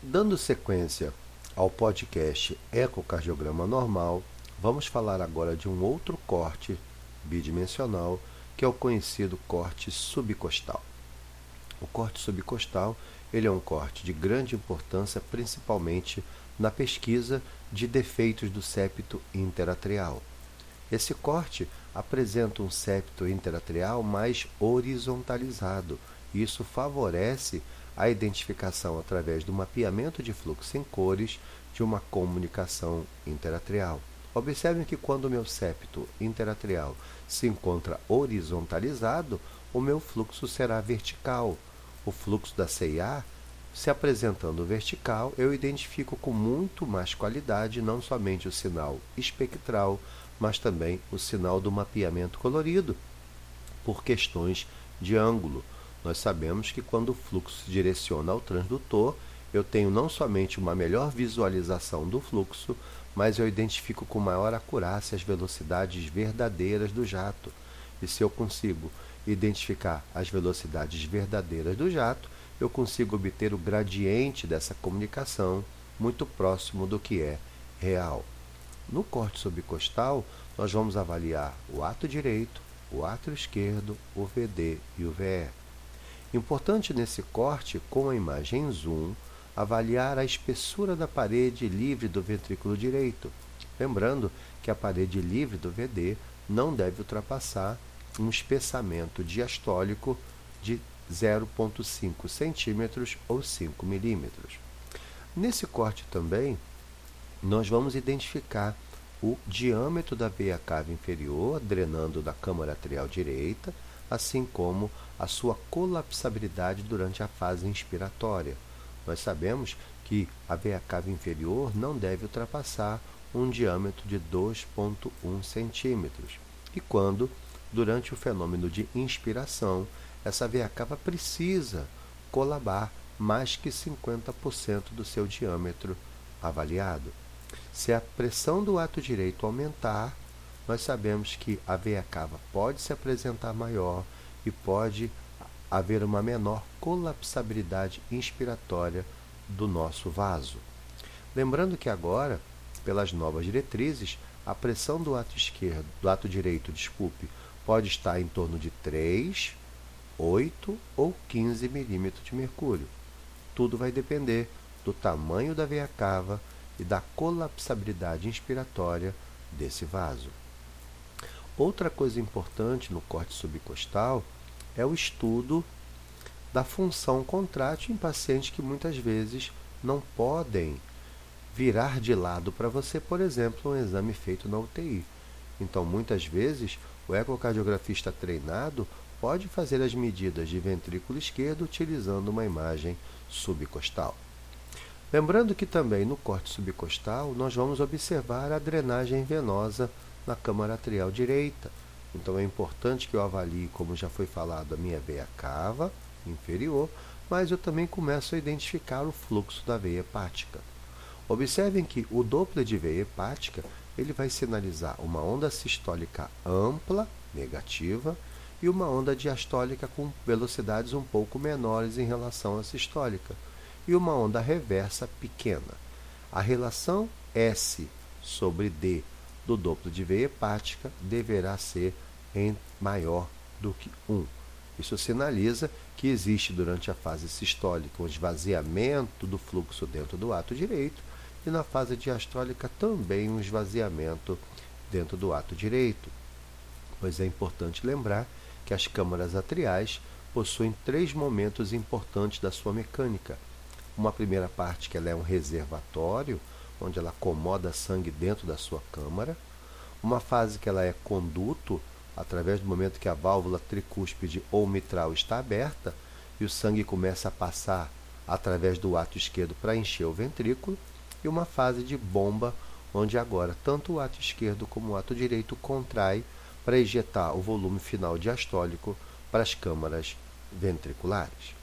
Dando sequência ao podcast Ecocardiograma Normal, vamos falar agora de um outro corte bidimensional, que é o conhecido corte subcostal. O corte subcostal ele é um corte de grande importância, principalmente na pesquisa de defeitos do septo interatrial. Esse corte apresenta um septo interatrial mais horizontalizado. Isso favorece a identificação através do mapeamento de fluxo em cores de uma comunicação interatrial. Observem que quando o meu septo interatrial se encontra horizontalizado, o meu fluxo será vertical. O fluxo da CIA se apresentando vertical, eu identifico com muito mais qualidade não somente o sinal espectral, mas também o sinal do mapeamento colorido, por questões de ângulo. Nós sabemos que quando o fluxo se direciona ao transdutor, eu tenho não somente uma melhor visualização do fluxo, mas eu identifico com maior acurácia as velocidades verdadeiras do jato. E se eu consigo identificar as velocidades verdadeiras do jato, eu consigo obter o gradiente dessa comunicação muito próximo do que é real. No corte subcostal, nós vamos avaliar o ato direito, o ato esquerdo, o VD e o VE. Importante nesse corte, com a imagem zoom, avaliar a espessura da parede livre do ventrículo direito. Lembrando que a parede livre do VD não deve ultrapassar um espessamento diastólico de 0,5 centímetros ou 5 milímetros. Nesse corte também, nós vamos identificar o diâmetro da veia cava inferior, drenando da câmara atrial direita, assim como a sua colapsabilidade durante a fase inspiratória. Nós sabemos que a veia cava inferior não deve ultrapassar um diâmetro de 2,1 centímetros. E quando, durante o fenômeno de inspiração, essa veia cava precisa colabar mais que 50% do seu diâmetro avaliado. Se a pressão do ato direito aumentar, nós sabemos que a veia cava pode se apresentar maior e pode haver uma menor colapsabilidade inspiratória do nosso vaso. Lembrando que agora, pelas novas diretrizes, a pressão do ato esquerdo, do ato direito, desculpe, pode estar em torno de 3, 8 ou 15 milímetros de mercúrio. Tudo vai depender do tamanho da veia cava e da colapsabilidade inspiratória desse vaso. Outra coisa importante no corte subcostal é o estudo da função contrátil em pacientes que muitas vezes não podem virar de lado para você, por exemplo, um exame feito na UTI. Então, muitas vezes, o ecocardiografista treinado pode fazer as medidas de ventrículo esquerdo utilizando uma imagem subcostal. Lembrando que também no corte subcostal nós vamos observar a drenagem venosa na câmara atrial direita. Então é importante que eu avalie, como já foi falado, a minha veia cava inferior, mas eu também começo a identificar o fluxo da veia hepática. Observem que o Doppler de veia hepática ele vai sinalizar uma onda sistólica ampla, negativa, e uma onda diastólica com velocidades um pouco menores em relação à sistólica, e uma onda reversa pequena. A relação S sobre D do Doppler de veia hepática deverá ser em maior do que 1. Isso sinaliza que existe durante a fase sistólica um esvaziamento do fluxo dentro do ato direito e na fase diastólica também um esvaziamento dentro do ato direito. Pois é importante lembrar que as câmaras atriais possuem três momentos importantes da sua mecânica. Uma primeira parte que ela é um reservatório, onde ela acomoda sangue dentro da sua câmara, uma fase que ela é conduto, através do momento que a válvula tricúspide ou mitral está aberta e o sangue começa a passar através do ato esquerdo para encher o ventrículo, e uma fase de bomba, onde agora tanto o ato esquerdo como o ato direito contrai para ejetar o volume final diastólico para as câmaras ventriculares.